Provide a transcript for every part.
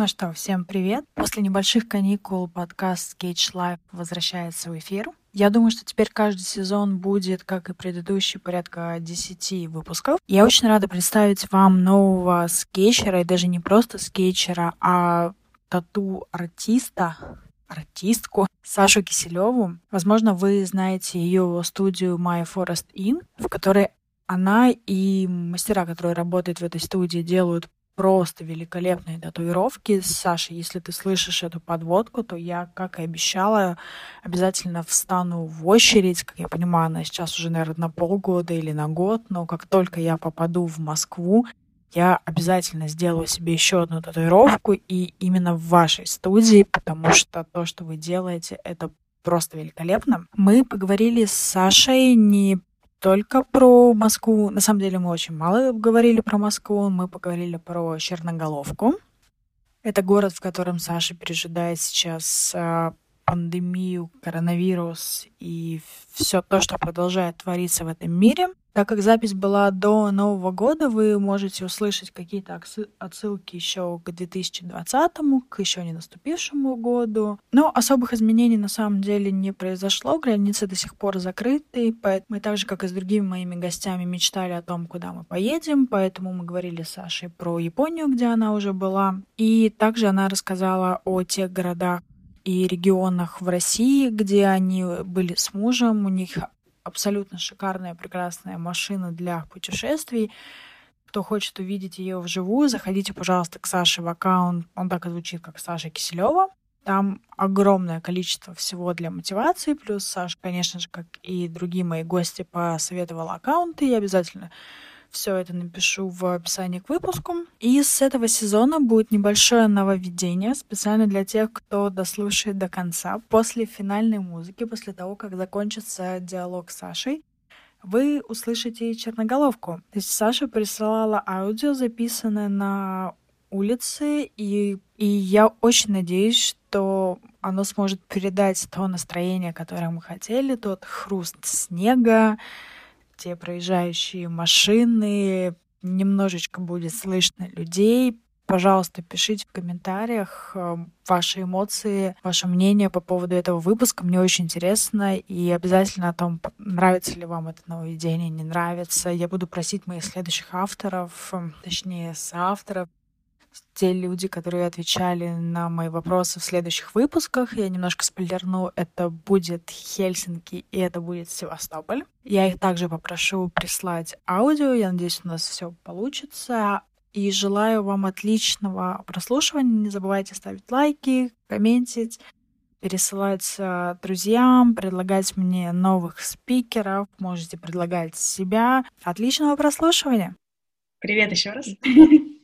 Ну что, всем привет. После небольших каникул подкаст Cage Life возвращается в эфир. Я думаю, что теперь каждый сезон будет, как и предыдущий, порядка 10 выпусков. Я очень рада представить вам нового скетчера, и даже не просто скетчера, а тату-артиста, артистку Сашу Киселеву. Возможно, вы знаете ее студию My Forest Inn, в которой она и мастера, которые работают в этой студии, делают просто великолепные татуировки. Саша, если ты слышишь эту подводку, то я, как и обещала, обязательно встану в очередь. Как я понимаю, она сейчас уже, наверное, на полгода или на год, но как только я попаду в Москву, я обязательно сделаю себе еще одну татуировку, и именно в вашей студии, потому что то, что вы делаете, это просто великолепно. Мы поговорили с Сашей не только про Москву. На самом деле мы очень мало говорили про Москву. Мы поговорили про Черноголовку. Это город, в котором Саша пережидает сейчас а, пандемию, коронавирус и все то, что продолжает твориться в этом мире. Так как запись была до Нового года, вы можете услышать какие-то отсылки еще к 2020, к еще не наступившему году. Но особых изменений на самом деле не произошло, границы до сих пор закрыты, поэтому мы так же, как и с другими моими гостями, мечтали о том, куда мы поедем, поэтому мы говорили с Сашей про Японию, где она уже была, и также она рассказала о тех городах, и регионах в России, где они были с мужем. У них абсолютно шикарная, прекрасная машина для путешествий. Кто хочет увидеть ее вживую, заходите, пожалуйста, к Саше в аккаунт. Он так и звучит, как Саша Киселева. Там огромное количество всего для мотивации. Плюс Саша, конечно же, как и другие мои гости, посоветовала аккаунты. Я обязательно все это напишу в описании к выпуску. И с этого сезона будет небольшое нововведение специально для тех, кто дослушает до конца. После финальной музыки, после того, как закончится диалог с Сашей, вы услышите черноголовку. То есть Саша присылала аудио, записанное на улице, и, и я очень надеюсь, что оно сможет передать то настроение, которое мы хотели, тот хруст снега, те проезжающие машины, немножечко будет слышно людей. Пожалуйста, пишите в комментариях э, ваши эмоции, ваше мнение по поводу этого выпуска. Мне очень интересно. И обязательно о том, нравится ли вам это нововведение, не нравится. Я буду просить моих следующих авторов, э, точнее, соавторов, те люди, которые отвечали на мои вопросы в следующих выпусках. Я немножко спойлерну, это будет Хельсинки и это будет Севастополь. Я их также попрошу прислать аудио. Я надеюсь, у нас все получится. И желаю вам отличного прослушивания. Не забывайте ставить лайки, комментить, пересылать друзьям, предлагать мне новых спикеров. Можете предлагать себя. Отличного прослушивания! Привет еще раз.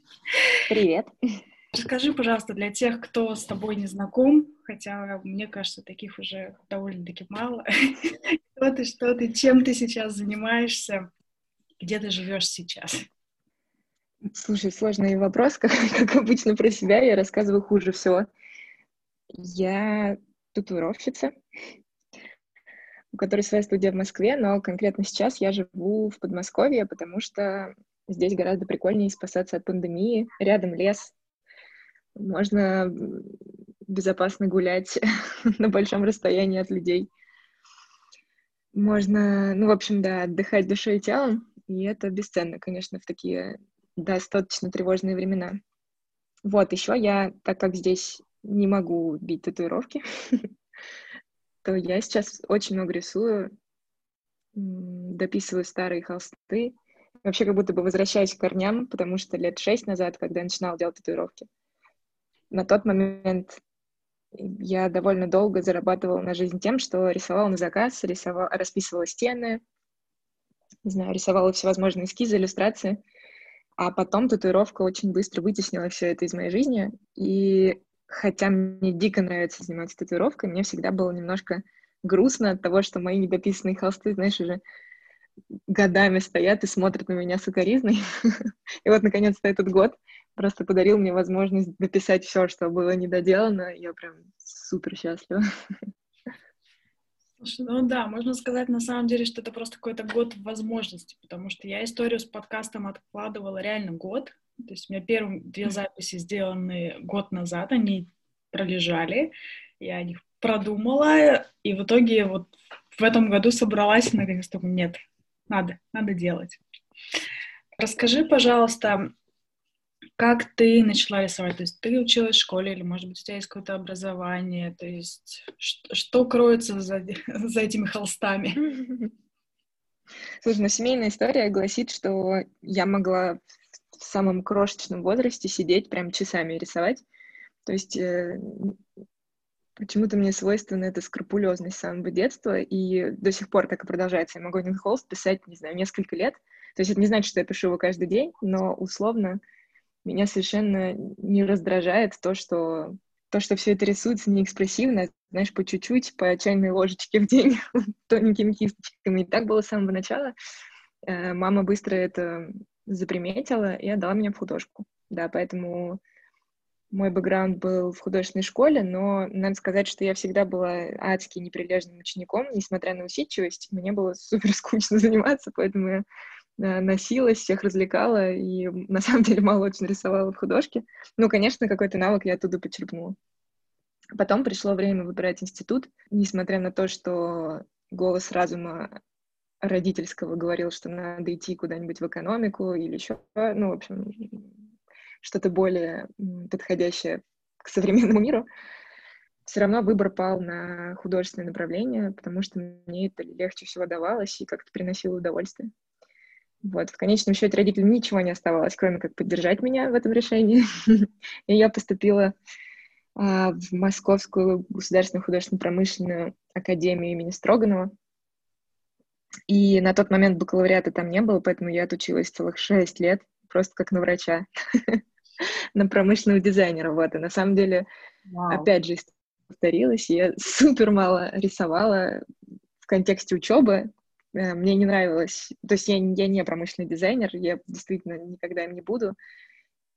Привет. Расскажи, пожалуйста, для тех, кто с тобой не знаком, хотя мне кажется, таких уже довольно-таки мало. Кто ты, что ты, чем ты сейчас занимаешься, где ты живешь сейчас? Слушай, сложный вопрос, как, как обычно про себя, я рассказываю хуже всего. Я татуировщица, у которой своя студия в Москве, но конкретно сейчас я живу в Подмосковье, потому что Здесь гораздо прикольнее спасаться от пандемии. Рядом лес. Можно безопасно гулять на большом расстоянии от людей. Можно, ну, в общем, да, отдыхать душой и телом. И это бесценно, конечно, в такие достаточно тревожные времена. Вот, еще я, так как здесь не могу бить татуировки, то я сейчас очень много рисую, дописываю старые холсты, Вообще как будто бы возвращаюсь к корням, потому что лет шесть назад, когда я начинала делать татуировки, на тот момент я довольно долго зарабатывала на жизнь тем, что рисовала на заказ, рисовала, расписывала стены, не знаю, рисовала всевозможные эскизы, иллюстрации. А потом татуировка очень быстро вытеснила все это из моей жизни. И хотя мне дико нравится заниматься татуировкой, мне всегда было немножко грустно от того, что мои недописанные холсты, знаешь, уже годами стоят и смотрят на меня с укоризной. И вот, наконец-то, этот год просто подарил мне возможность дописать все, что было недоделано. Я прям супер счастлива. Ну да, можно сказать на самом деле, что это просто какой-то год возможностей, потому что я историю с подкастом откладывала реально год. То есть у меня первые две записи сделаны год назад, они пролежали, я о них продумала, и в итоге вот в этом году собралась и наконец то нет, надо, надо делать. Расскажи, пожалуйста, как ты начала рисовать? То есть ты училась в школе или, может быть, у тебя есть какое-то образование? То есть что, что кроется за, за этими холстами? Слушай, ну семейная история гласит, что я могла в самом крошечном возрасте сидеть прям часами рисовать. То есть э, почему-то мне свойственна эта скрупулезность с самого детства, и до сих пор так и продолжается. Я могу один холст писать, не знаю, несколько лет. То есть это не значит, что я пишу его каждый день, но условно меня совершенно не раздражает то, что то, что все это рисуется неэкспрессивно, знаешь, по чуть-чуть, по чайной ложечке в день, тоненькими кисточками. И так было с самого начала. Э, мама быстро это заприметила и отдала меня в художку. Да, поэтому мой бэкграунд был в художественной школе, но надо сказать, что я всегда была адски неприлежным учеником, несмотря на усидчивость, мне было супер скучно заниматься, поэтому я Э, носилась, всех развлекала и на самом деле мало очень рисовала в художке. Ну, конечно, какой-то навык я оттуда почерпнула. Потом пришло время выбирать институт, несмотря на то, что голос разума родительского говорил, что надо идти куда-нибудь в экономику или еще, ну, в общем, что-то более подходящее к современному миру. Все равно выбор пал на художественное направление, потому что мне это легче всего давалось и как-то приносило удовольствие. Вот, в конечном счете родителям ничего не оставалось, кроме как поддержать меня в этом решении. И я поступила а, в Московскую государственную художественно-промышленную академию имени Строганова. И на тот момент бакалавриата там не было, поэтому я отучилась целых шесть лет, просто как на врача, на промышленного дизайнера. Вот, и на самом деле, опять же, повторилась, я супер мало рисовала в контексте учебы, Э, мне не нравилось, то есть я, я не промышленный дизайнер, я действительно никогда им не буду.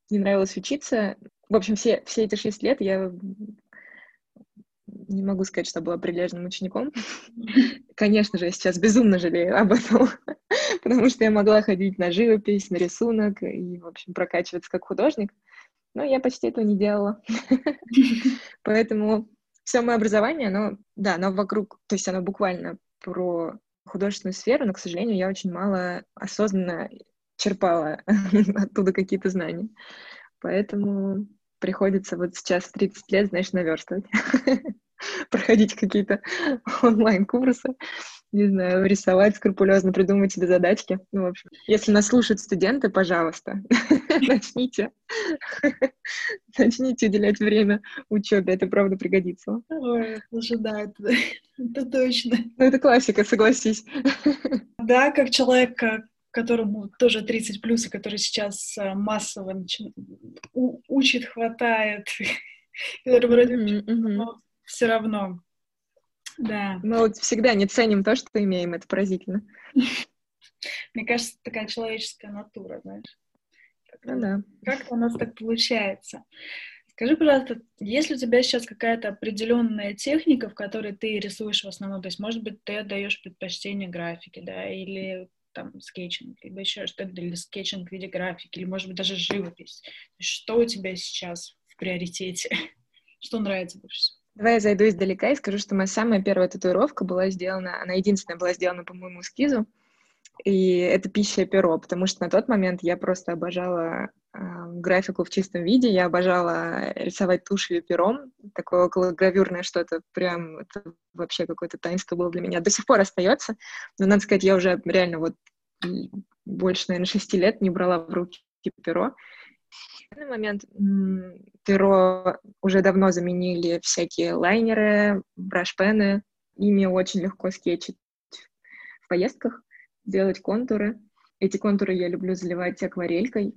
Не нравилось учиться. В общем, все, все эти шесть лет я не могу сказать, что была прилежным учеником. Конечно же, я сейчас безумно жалею об этом, потому что я могла ходить на живопись, на рисунок и, в общем, прокачиваться как художник, но я почти этого не делала. Поэтому все мое образование, оно, да, оно вокруг, то есть оно буквально про художественную сферу, но, к сожалению, я очень мало осознанно черпала оттуда какие-то знания. Поэтому приходится вот сейчас в 30 лет, знаешь, наверстывать. Проходить какие-то онлайн-курсы, не знаю, рисовать скрупулезно, придумывать себе задачки. Ну, в общем, если нас слушают студенты, пожалуйста, начните. Начните уделять время учебе, это правда пригодится. Ой, слушай, да, это, это точно. Ну, это классика, согласись. Да, как человек, которому тоже 30 плюс, и который сейчас э, массово начи... учит, хватает, который вроде mm-hmm. Все равно. Да. Мы вот всегда не ценим то, что имеем, это поразительно. Мне кажется, такая человеческая натура, знаешь. Ну да. Как у нас так получается? Скажи, пожалуйста, есть ли у тебя сейчас какая-то определенная техника, в которой ты рисуешь в основном? То есть, может быть, ты отдаешь предпочтение графике, да, или там скетчинг, либо еще что-то, или скетчинг в виде графики, или, может быть, даже живопись. Что у тебя сейчас в приоритете? Что нравится больше всего? Давай я зайду издалека и скажу, что моя самая первая татуировка была сделана, она единственная была сделана по моему эскизу, и это пища и перо, потому что на тот момент я просто обожала э, графику в чистом виде, я обожала рисовать тушью и пером, такое около гравюрное что-то, прям это вообще какое-то таинство было для меня. До сих пор остается, но, надо сказать, я уже реально вот больше, наверное, шести лет не брала в руки перо. В данный момент перо уже давно заменили всякие лайнеры, брашпены. Ими очень легко скетчить в поездках делать контуры. Эти контуры я люблю заливать акварелькой.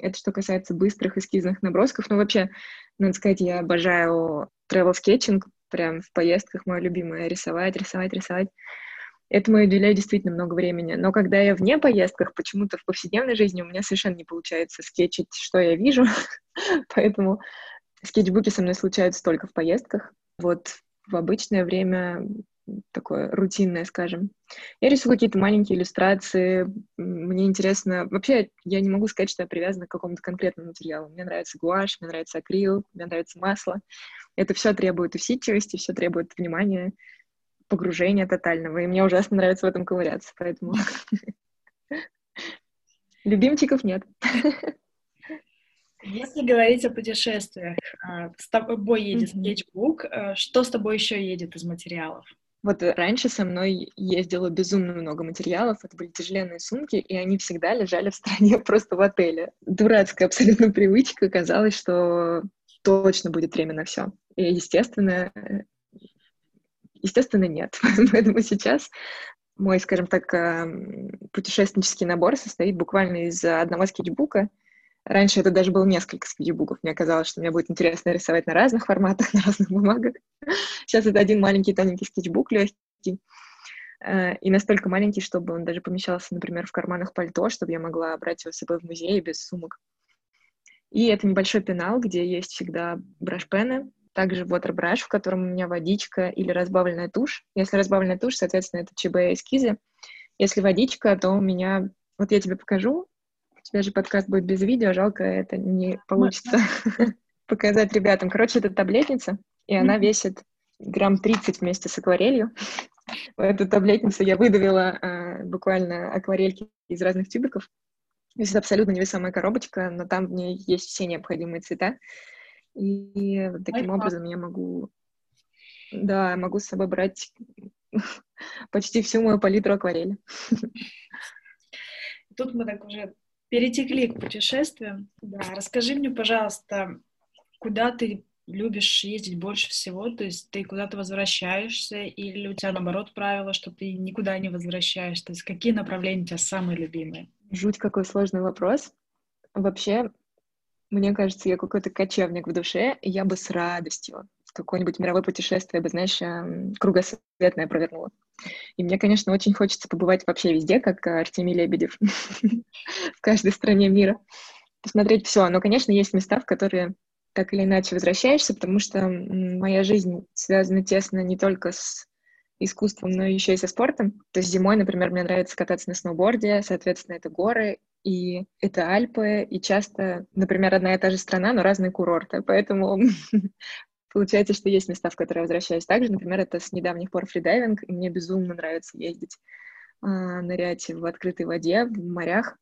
Это что касается быстрых эскизных набросков. Но вообще, надо сказать, я обожаю travel скетчинг. Прям в поездках мое любимое рисовать, рисовать, рисовать. Этому я уделяю действительно много времени. Но когда я вне поездках, почему-то в повседневной жизни у меня совершенно не получается скетчить, что я вижу. Поэтому скетчбуки со мной случаются только в поездках. Вот в обычное время такое рутинное, скажем. Я рисую какие-то маленькие иллюстрации. Мне интересно... Вообще, я не могу сказать, что я привязана к какому-то конкретному материалу. Мне нравится гуашь, мне нравится акрил, мне нравится масло. Это все требует усидчивости, все требует внимания, погружения тотального. И мне ужасно нравится в этом ковыряться, поэтому... Любимчиков нет. Если говорить о путешествиях, а, с тобой едет скетчбук, а, что с тобой еще едет из материалов? Вот раньше со мной ездило безумно много материалов, это были тяжеленные сумки, и они всегда лежали в стране просто в отеле. Дурацкая абсолютно привычка, казалось, что точно будет время на все. И, естественно, естественно, нет. Поэтому сейчас мой, скажем так, путешественнический набор состоит буквально из одного скетчбука — Раньше это даже было несколько скетчбуков. Мне казалось, что мне будет интересно рисовать на разных форматах, на разных бумагах. Сейчас это один маленький тоненький скетчбук легкий. Э, и настолько маленький, чтобы он даже помещался, например, в карманах пальто, чтобы я могла брать его с собой в музей без сумок. И это небольшой пенал, где есть всегда брашпены, также waterbrush, в котором у меня водичка или разбавленная тушь. Если разбавленная тушь, соответственно, это ЧБ эскизы. Если водичка, то у меня... Вот я тебе покажу, тебя же подкаст будет без видео, жалко, это не получится показать ребятам. Короче, это таблетница, и она весит грамм 30 вместе с акварелью. Эту таблетницу я выдавила э, буквально акварельки из разных тюбиков. То есть это абсолютно невесомая коробочка, но там в ней есть все необходимые цвета. И таким Ой, образом я могу, да, могу с собой брать почти всю мою палитру акварели. Тут мы так уже перетекли к путешествиям. Да, расскажи мне, пожалуйста, куда ты любишь ездить больше всего? То есть ты куда-то возвращаешься или у тебя, наоборот, правило, что ты никуда не возвращаешься? То есть какие направления у тебя самые любимые? Жуть, какой сложный вопрос. Вообще, мне кажется, я какой-то кочевник в душе, и я бы с радостью какое-нибудь мировое путешествие бы, знаешь, эм, кругосветное провернула. И мне, конечно, очень хочется побывать вообще везде, как Артемий Лебедев, в каждой стране мира, посмотреть все. Но, конечно, есть места, в которые так или иначе возвращаешься, потому что моя жизнь связана тесно не только с искусством, но еще и со спортом. То есть зимой, например, мне нравится кататься на сноуборде, соответственно, это горы, и это Альпы, и часто, например, одна и та же страна, но разные курорты. Поэтому Получается, что есть места, в которые я возвращаюсь. Также, например, это с недавних пор фридайвинг, и мне безумно нравится ездить, э, нырять в открытой воде, в морях.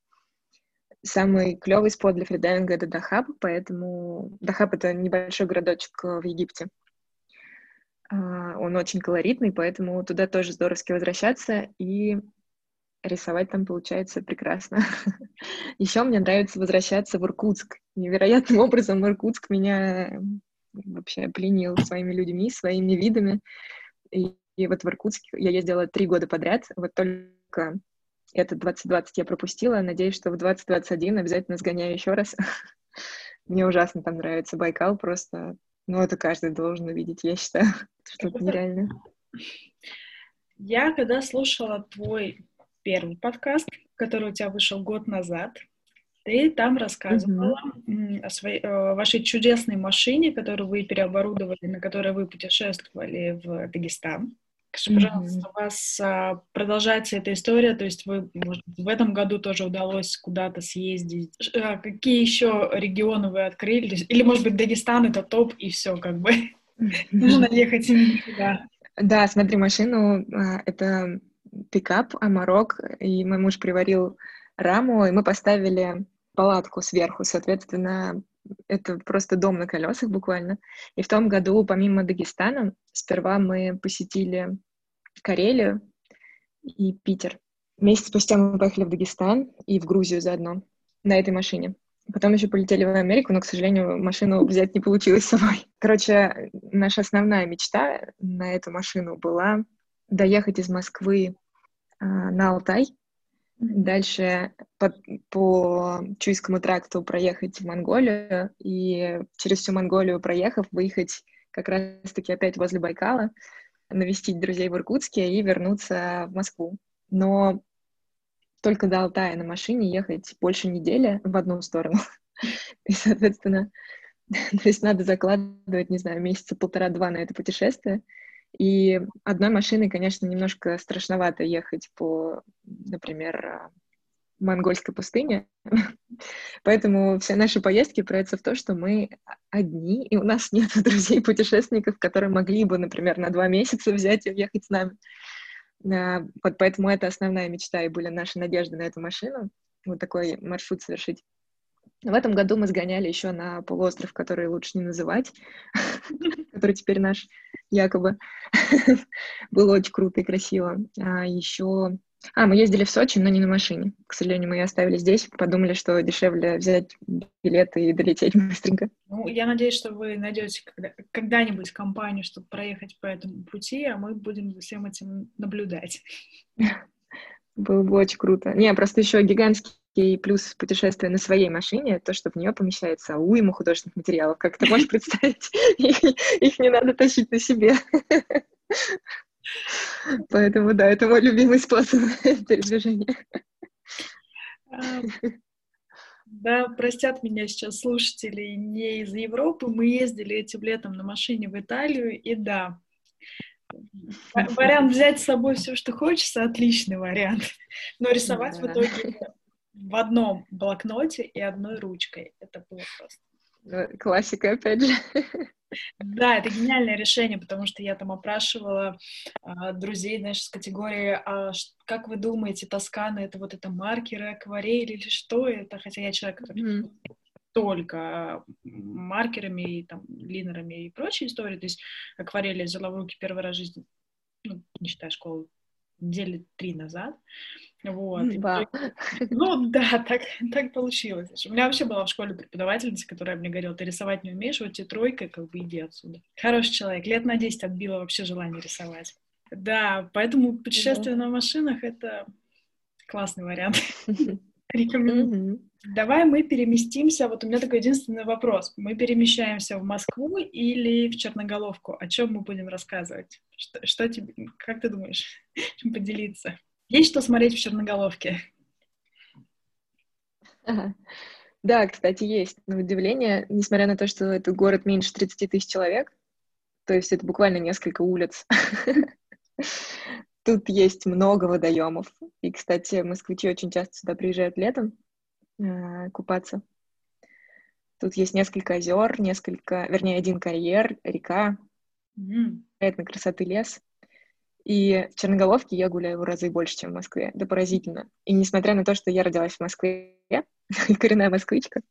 Самый клевый спот для фридайвинга — это Дахаб, поэтому Дахаб — это небольшой городочек в Египте. Э, он очень колоритный, поэтому туда тоже здоровски возвращаться, и рисовать там получается прекрасно. Еще мне нравится возвращаться в Иркутск. Невероятным образом Иркутск меня вообще пленил своими людьми, своими видами. И, и вот в Иркутске я ездила три года подряд, вот только это 2020 я пропустила, надеюсь, что в 2021 обязательно сгоняю еще раз. Мне ужасно там нравится Байкал, просто, ну, это каждый должен увидеть, я считаю, что-то нереальное. Я когда слушала твой первый подкаст, который у тебя вышел год назад, ты там рассказывала mm-hmm. о своей, о вашей чудесной машине, которую вы переоборудовали, на которой вы путешествовали в Дагестан. Скажи, пожалуйста, mm-hmm. у вас а, продолжается эта история, то есть вы, может, в этом году тоже удалось куда-то съездить. А, какие еще регионы вы открыли? Или, может быть, Дагестан это топ, и все, как бы. Нужно ехать именно туда. Да, смотри, машину, а, это пикап, Амарок, и мой муж приварил раму, и мы поставили палатку сверху, соответственно, это просто дом на колесах буквально. И в том году, помимо Дагестана, сперва мы посетили Карелию и Питер. Месяц спустя мы поехали в Дагестан и в Грузию заодно на этой машине. Потом еще полетели в Америку, но, к сожалению, машину взять не получилось с собой. Короче, наша основная мечта на эту машину была доехать из Москвы на Алтай, Дальше по, по Чуйскому тракту проехать в Монголию и через всю Монголию проехав, выехать как раз-таки опять возле Байкала, навестить друзей в Иркутске и вернуться в Москву. Но только до Алтая на машине ехать больше недели в одну сторону. И, соответственно, то есть надо закладывать, не знаю, месяца полтора-два на это путешествие. И одной машиной, конечно, немножко страшновато ехать по, например, монгольской пустыне. Поэтому все наши поездки проявятся в том, что мы одни, и у нас нет друзей-путешественников, которые могли бы, например, на два месяца взять и уехать с нами. А, вот поэтому это основная мечта, и были наши надежды на эту машину, вот такой маршрут совершить. В этом году мы сгоняли еще на полуостров, который лучше не называть, который теперь наш якобы. Было очень круто и красиво. А еще а, мы ездили в Сочи, но не на машине. К сожалению, мы ее оставили здесь, подумали, что дешевле взять билеты и долететь быстренько. Ну, я надеюсь, что вы найдете когда- когда-нибудь компанию, чтобы проехать по этому пути, а мы будем за всем этим наблюдать. Было бы очень круто. Не, просто еще гигантский плюс путешествия на своей машине, то, что в нее помещается уйма художественных материалов. Как ты можешь представить? Их не надо тащить на себе. Поэтому, да, это мой любимый способ передвижения. Да, простят меня сейчас слушатели не из Европы. Мы ездили этим летом на машине в Италию, и да, вариант взять с собой все, что хочется, отличный вариант. Но рисовать да. в итоге в одном блокноте и одной ручкой. Это было просто. Ну, классика, опять же. Да, это гениальное решение, потому что я там опрашивала а, друзей, знаешь, с категории, а как вы думаете, Тоскана — это вот это маркеры, акварель или что это? Хотя я человек, который mm-hmm. только маркерами и там линерами и прочей истории, то есть акварель я взяла в руки первый раз в жизни, ну, не считая школы, недели три назад. Вот. Да. Ну да, так, так получилось. У меня вообще была в школе преподавательница, которая мне говорила, ты рисовать не умеешь, вот тебе тройка, как бы иди отсюда. Хороший человек, лет на 10 отбила вообще желание рисовать. Да, поэтому путешествие да. на машинах — это классный вариант. Рекомендую. Давай мы переместимся. Вот у меня такой единственный вопрос. Мы перемещаемся в Москву или в Черноголовку? О чем мы будем рассказывать? Что, что тебе, как ты думаешь, чем поделиться? Есть что смотреть в Черноголовке? Да, кстати, есть. На удивление, несмотря на то, что это город меньше 30 тысяч человек, то есть это буквально несколько улиц, тут есть много водоемов. И, кстати, москвичи очень часто сюда приезжают летом э, купаться. Тут есть несколько озер, несколько, вернее, один карьер, река, mm. на красоты лес. И в Черноголовке я гуляю в разы больше, чем в Москве. Это поразительно. И несмотря на то, что я родилась в Москве, коренная москвичка,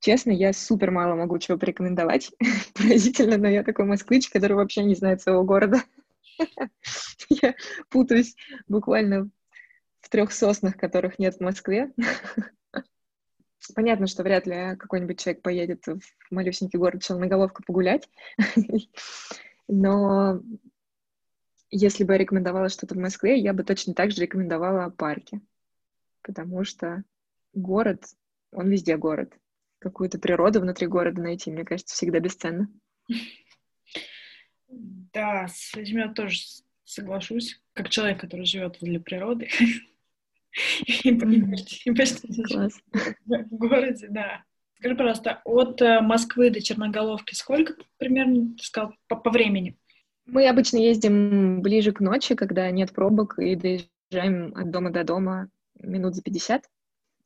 честно, я супер мало могу чего порекомендовать. Поразительно, но я такой москвич, который вообще не знает своего города. Я путаюсь буквально в трех соснах, которых нет в Москве. Понятно, что вряд ли какой-нибудь человек поедет в малюсенький город Челноголовка погулять, но если бы я рекомендовала что-то в Москве, я бы точно так же рекомендовала парки, потому что город, он везде город. Какую-то природу внутри города найти, мне кажется, всегда бесценно. Да, с этим я тоже соглашусь, как человек, который живет возле природы. И почти в городе, да. Скажи, пожалуйста, от э, Москвы до Черноголовки сколько примерно, ты сказал, по времени? Мы обычно ездим ближе к ночи, когда нет пробок, и доезжаем от дома до дома минут за 50.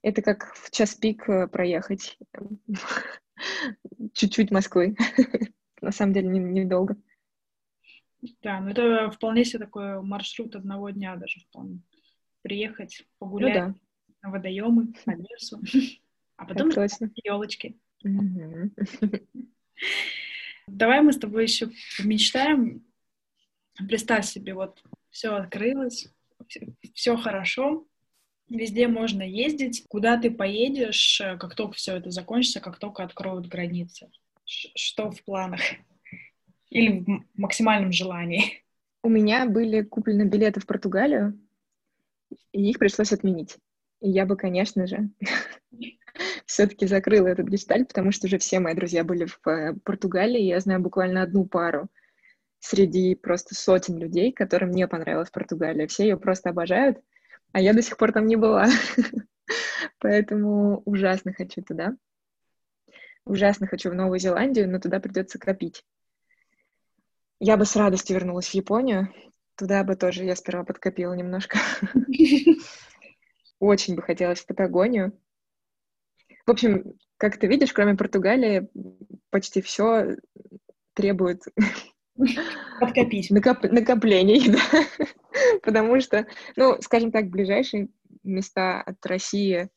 Это как в час пик э, проехать чуть-чуть Москвы. На самом деле недолго. Да, ну это вполне себе такой маршрут одного дня даже вполне. Приехать, погулять ну, да. на водоемы, по лесу, а потом елочки. Давай мы с тобой еще мечтаем Представь себе, вот все открылось, все хорошо, везде можно ездить. Куда ты поедешь, как только все это закончится, как только откроют границы? Что в планах? Или в максимальном желании? У меня были куплены билеты в Португалию, и их пришлось отменить. И я бы, конечно же, все-таки закрыла этот гештальт, потому что уже все мои друзья были в э, Португалии, я знаю буквально одну пару, среди просто сотен людей, которым не понравилась Португалия. Все ее просто обожают, а я до сих пор там не была. Поэтому ужасно хочу туда. Ужасно хочу в Новую Зеландию, но туда придется копить. Я бы с радостью вернулась в Японию. Туда бы тоже я сперва подкопила немножко. Очень бы хотелось в Патагонию. В общем, как ты видишь, кроме Португалии, почти все требует Подкопить. Накоп... накоплений, да. Потому что, ну, скажем так, ближайшие места от России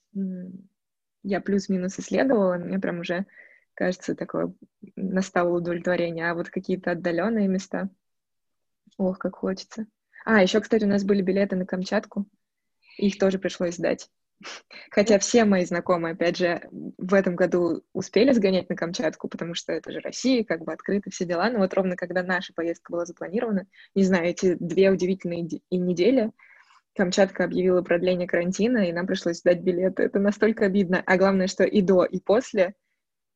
я плюс-минус исследовала, мне прям уже кажется, такое настало удовлетворение. А вот какие-то отдаленные места, ох, как хочется. А, еще, кстати, у нас были билеты на Камчатку, их тоже пришлось сдать. Хотя все мои знакомые, опять же, в этом году успели сгонять на Камчатку, потому что это же Россия, как бы открыто все дела. Но вот ровно когда наша поездка была запланирована, не знаю, эти две удивительные и недели, Камчатка объявила продление карантина, и нам пришлось сдать билеты. Это настолько обидно. А главное, что и до, и после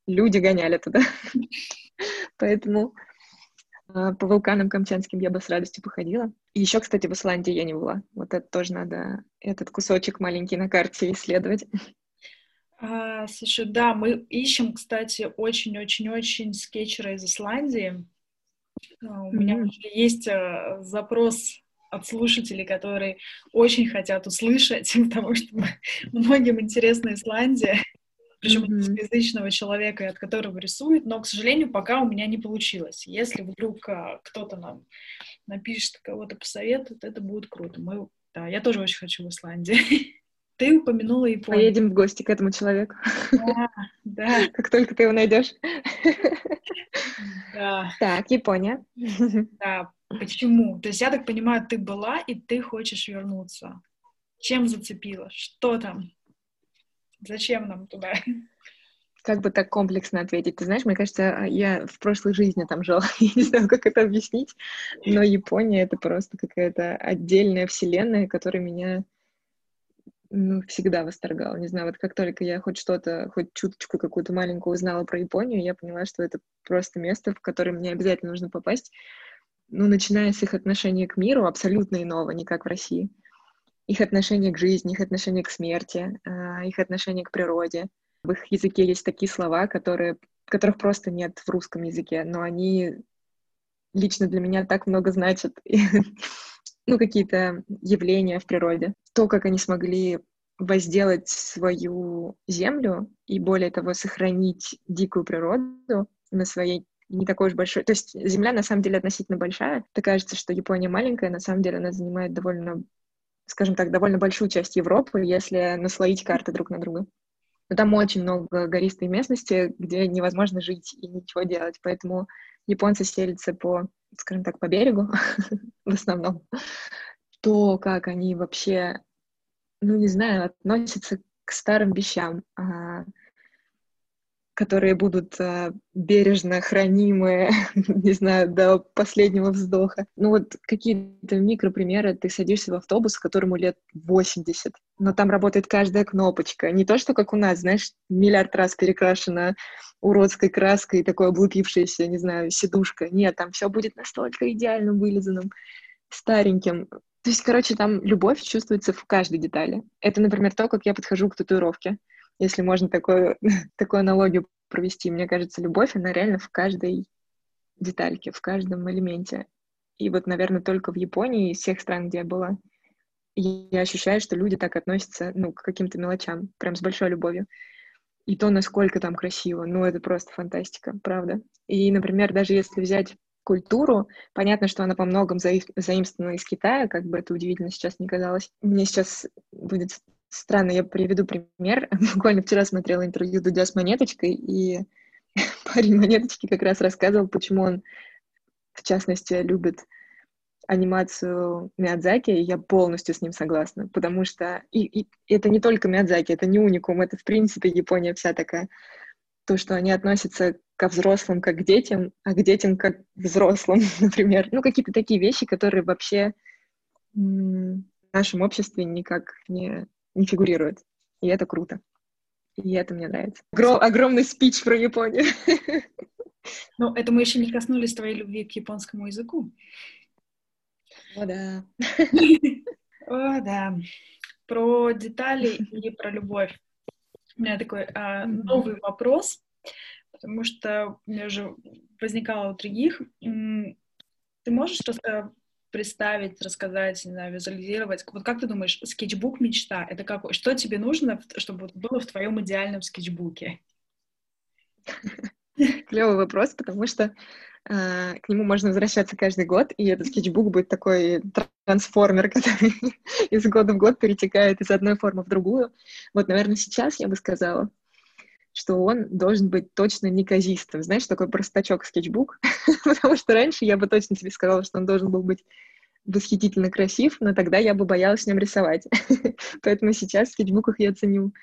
люди гоняли туда. Поэтому по вулканам камчатским я бы с радостью походила. И еще, кстати, в Исландии я не была. Вот это тоже надо, этот кусочек маленький на карте исследовать. А, слушай, да, мы ищем, кстати, очень-очень-очень скетчера из Исландии. А, у mm-hmm. меня есть а, запрос от слушателей, которые очень хотят услышать, потому что многим интересна Исландия причем mm-hmm. язычного человека, от которого рисует, но, к сожалению, пока у меня не получилось. Если вдруг а, кто-то нам напишет, кого-то посоветует, это будет круто. Мы, да, я тоже очень хочу в Исландии. Ты упомянула Японию. Поедем в гости к этому человеку. Да, да. Как только ты его найдешь. Да. Так, Япония. Да, почему? То есть, я так понимаю, ты была, и ты хочешь вернуться. Чем зацепила? Что там? Зачем нам туда? Как бы так комплексно ответить? Ты знаешь, мне кажется, я в прошлой жизни там жила. Я не знаю, как это объяснить, но Япония — это просто какая-то отдельная вселенная, которая меня ну, всегда восторгала. Не знаю, вот как только я хоть что-то, хоть чуточку какую-то маленькую узнала про Японию, я поняла, что это просто место, в которое мне обязательно нужно попасть. Ну, начиная с их отношения к миру, абсолютно иного, не как в России их отношение к жизни, их отношение к смерти, а, их отношение к природе. В их языке есть такие слова, которые, которых просто нет в русском языке, но они лично для меня так много значат. ну, какие-то явления в природе. То, как они смогли возделать свою землю и, более того, сохранить дикую природу на своей не такой уж большой. То есть Земля на самом деле относительно большая. Так кажется, что Япония маленькая, на самом деле она занимает довольно скажем так, довольно большую часть Европы, если наслоить карты друг на друга. Но там очень много гористой местности, где невозможно жить и ничего делать, поэтому японцы селятся по, скажем так, по берегу в основном. То, как они вообще, ну, не знаю, относятся к старым вещам, а, которые будут э, бережно хранимые, не знаю, до последнего вздоха. Ну вот какие-то микропримеры. Ты садишься в автобус, которому лет 80, но там работает каждая кнопочка. Не то, что как у нас, знаешь, миллиард раз перекрашена уродской краской, такое облупившееся, не знаю, сидушка. Нет, там все будет настолько идеально вылизанным, стареньким. То есть, короче, там любовь чувствуется в каждой детали. Это, например, то, как я подхожу к татуировке если можно такую, такую аналогию провести. Мне кажется, любовь, она реально в каждой детальке, в каждом элементе. И вот, наверное, только в Японии из всех стран, где я была, я ощущаю, что люди так относятся, ну, к каким-то мелочам, прям с большой любовью. И то, насколько там красиво, ну, это просто фантастика, правда. И, например, даже если взять культуру, понятно, что она по многом заимствована из Китая, как бы это удивительно сейчас не казалось. Мне сейчас будет Странно, я приведу пример. Буквально вчера смотрела интервью Дудя с Монеточкой, и парень Монеточки как раз рассказывал, почему он, в частности, любит анимацию Миядзаки, и я полностью с ним согласна, потому что и, и это не только Миядзаки, это не уникум, это, в принципе, Япония вся такая. То, что они относятся ко взрослым как к детям, а к детям как к взрослым, например. Ну, какие-то такие вещи, которые вообще в нашем обществе никак не не фигурирует. И это круто. И это мне нравится. Огром, огромный спич про Японию. Ну, это мы еще не коснулись твоей любви к японскому языку. О, да. О, да. Про детали и про любовь. У меня такой а, новый вопрос, потому что у меня уже возникало у других. Ты можешь э, представить, рассказать, не знаю, визуализировать? Вот как ты думаешь, скетчбук мечта — это какой? Что тебе нужно, чтобы было в твоем идеальном скетчбуке? Клевый вопрос, потому что э, к нему можно возвращаться каждый год, и этот скетчбук будет такой трансформер, который из года в год перетекает из одной формы в другую. Вот, наверное, сейчас я бы сказала, что он должен быть точно неказистым. Знаешь, такой простачок скетчбук, потому что раньше я бы точно тебе сказала, что он должен был быть восхитительно красив, но тогда я бы боялась в нем рисовать. Поэтому сейчас в скетчбуках я ценю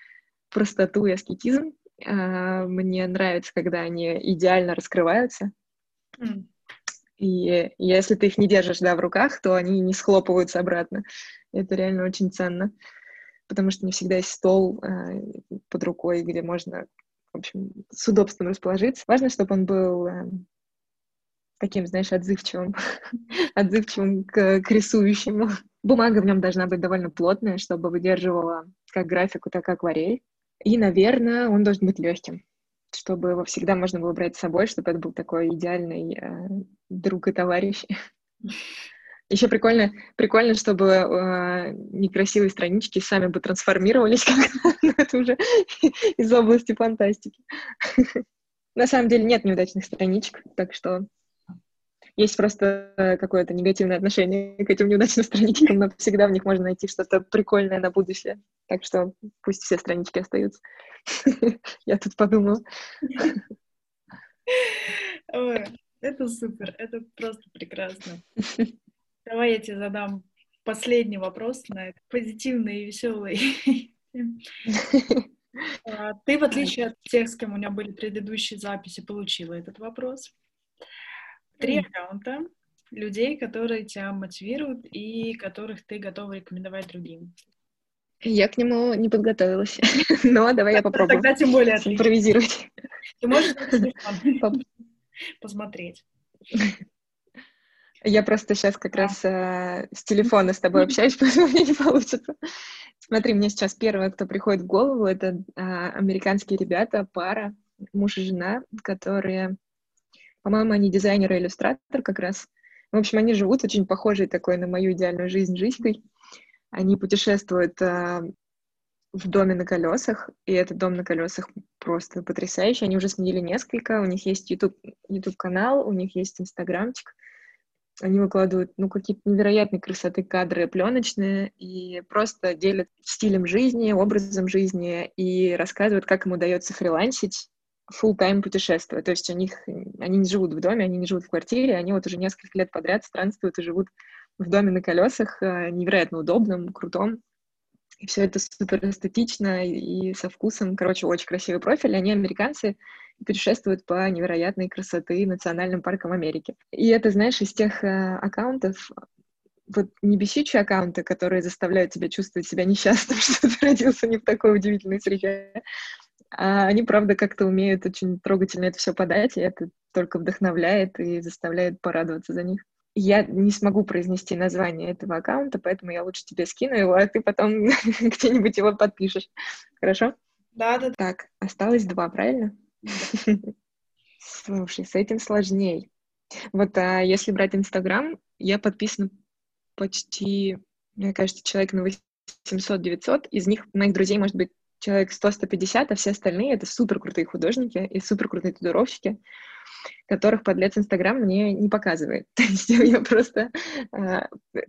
простоту и аскетизм, а, мне нравится, когда они идеально раскрываются. Mm. И если ты их не держишь, да, в руках, то они не схлопываются обратно. Это реально очень ценно, потому что не всегда есть стол э, под рукой, где можно, в общем, с удобством расположиться. Важно, чтобы он был э, таким, знаешь, отзывчивым, отзывчивым к, к рисующему. Бумага в нем должна быть довольно плотная, чтобы выдерживала как графику, так и акварель. И, наверное, он должен быть легким, чтобы его всегда можно было брать с собой, чтобы это был такой идеальный э, друг и товарищ. Еще прикольно, прикольно, чтобы э, некрасивые странички сами бы трансформировались, но это уже из области фантастики. На самом деле нет неудачных страничек, так что есть просто э, какое-то негативное отношение к этим неудачным страничкам, но всегда в них можно найти что-то прикольное на будущее. Так что пусть все странички остаются. Я тут подумала. Это супер, это просто прекрасно. Давай я тебе задам последний вопрос на это позитивный и веселый. А, ты, в отличие от тех, с кем у меня были предыдущие записи, получила этот вопрос три аккаунта людей, которые тебя мотивируют и которых ты готова рекомендовать другим. Я к нему не подготовилась, но давай я попробую. Тогда тем более импровизировать. Ты можешь посмотреть. Я просто сейчас как раз э, с телефона с тобой общаюсь, поэтому мне не получится. Смотри, мне сейчас первое, кто приходит в голову, это э, американские ребята, пара, муж и жена, которые по-моему, они дизайнер и иллюстратор как раз. В общем, они живут очень похожей такой на мою идеальную жизнь жизнью. Они путешествуют э, в доме на колесах, и этот дом на колесах просто потрясающий. Они уже сменили несколько. У них есть YouTube, YouTube канал, у них есть инстаграмчик. Они выкладывают, ну, какие-то невероятные красоты кадры пленочные и просто делят стилем жизни, образом жизни и рассказывают, как им удается фрилансить full тайм путешествуют. То есть у них, они не живут в доме, они не живут в квартире, они вот уже несколько лет подряд странствуют и живут в доме на колесах, э, невероятно удобном, крутом. И все это супер эстетично и со вкусом. Короче, очень красивый профиль. Они американцы и путешествуют по невероятной красоты национальным паркам Америки. И это, знаешь, из тех э, аккаунтов, вот не бесючие аккаунты, которые заставляют тебя чувствовать себя несчастным, что ты родился не в такой удивительной среде, а они, правда, как-то умеют очень трогательно это все подать, и это только вдохновляет и заставляет порадоваться за них. Я не смогу произнести название этого аккаунта, поэтому я лучше тебе скину его, а ты потом где-нибудь его подпишешь. Хорошо? Да, да. Так, осталось два, правильно? Слушай, с этим сложней. Вот а если брать Инстаграм, я подписана почти, мне кажется, человек на 800-900. Из них моих друзей может быть человек 100-150, а все остальные — это супер крутые художники и супер крутые татуировщики которых подлец Инстаграм мне не показывает. То есть я просто э,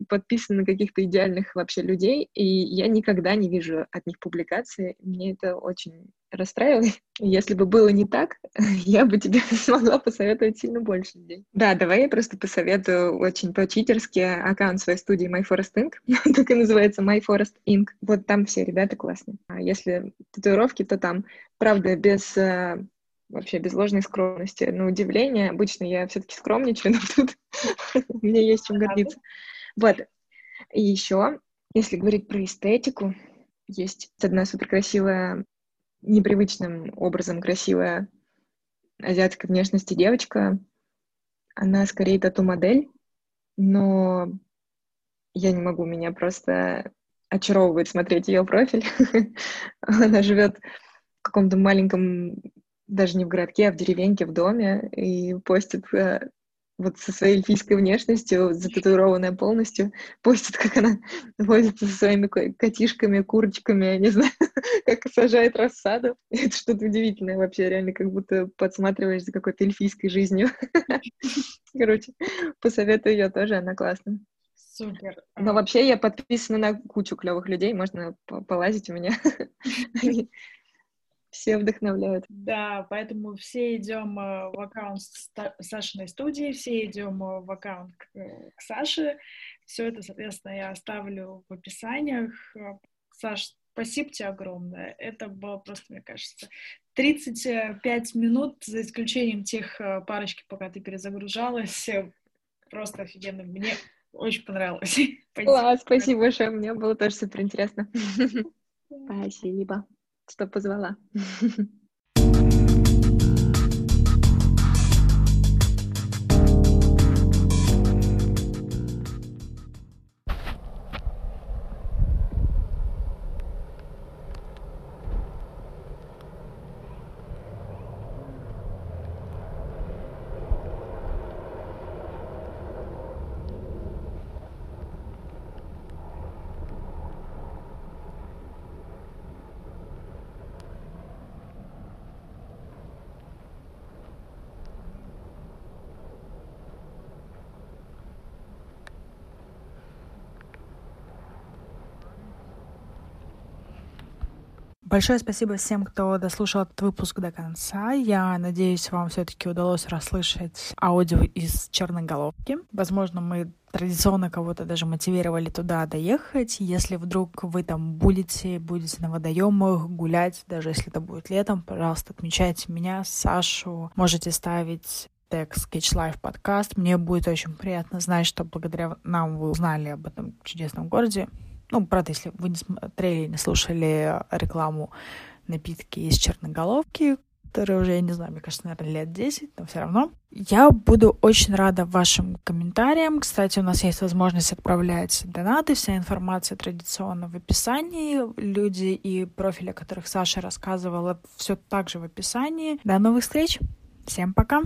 подписана на каких-то идеальных вообще людей, и я никогда не вижу от них публикации. Мне это очень расстраивает. Если бы было не так, я бы тебе смогла посоветовать сильно больше людей. Да, давай я просто посоветую очень по-читерски аккаунт своей студии My Forest Inc. так и называется My Forest Inc. Вот там все ребята классные. А если татуировки, то там, правда, без э, вообще без ложной скромности. На удивление, обычно я все-таки скромничаю, но тут мне есть чем гордиться. Вот. И еще, если говорить про эстетику, есть одна суперкрасивая, непривычным образом красивая азиатской внешности девочка. Она скорее тату-модель, но я не могу, меня просто очаровывает смотреть ее профиль. Она живет в каком-то маленьком даже не в городке, а в деревеньке, в доме, и постит э, вот со своей эльфийской внешностью, зататуированная полностью, постит, как она возится со своими котишками, курочками, я не знаю, как сажает рассаду. Это что-то удивительное вообще, реально, как будто подсматриваешь за какой-то эльфийской жизнью. Короче, посоветую ее тоже, она классная. Супер. Но вообще я подписана на кучу клевых людей, можно полазить у меня. Все вдохновляют. Да, поэтому все идем э, в аккаунт Сашиной студии, все идем э, в аккаунт к, э, к Саше. Все это, соответственно, я оставлю в описаниях. Саш, спасибо тебе огромное. Это было просто, мне кажется, 35 минут, за исключением тех парочки, пока ты перезагружалась. Просто офигенно. Мне очень понравилось. Класс, спасибо большое. Мне было тоже супер интересно. Спасибо что позвала. Большое спасибо всем, кто дослушал этот выпуск до конца. Я надеюсь, вам все-таки удалось расслышать аудио из Черноголовки. Возможно, мы традиционно кого-то даже мотивировали туда доехать. Если вдруг вы там будете, будете на водоемах гулять, даже если это будет летом, пожалуйста, отмечайте меня, Сашу. Можете ставить тег Sketch Life подкаст. Мне будет очень приятно знать, что благодаря нам вы узнали об этом чудесном городе. Ну, правда, если вы не смотрели, не слушали рекламу напитки из черноголовки, которые уже, я не знаю, мне кажется, наверное, лет 10, но все равно. Я буду очень рада вашим комментариям. Кстати, у нас есть возможность отправлять донаты. Вся информация традиционно в описании. Люди и профили, о которых Саша рассказывала, все также в описании. До новых встреч. Всем пока.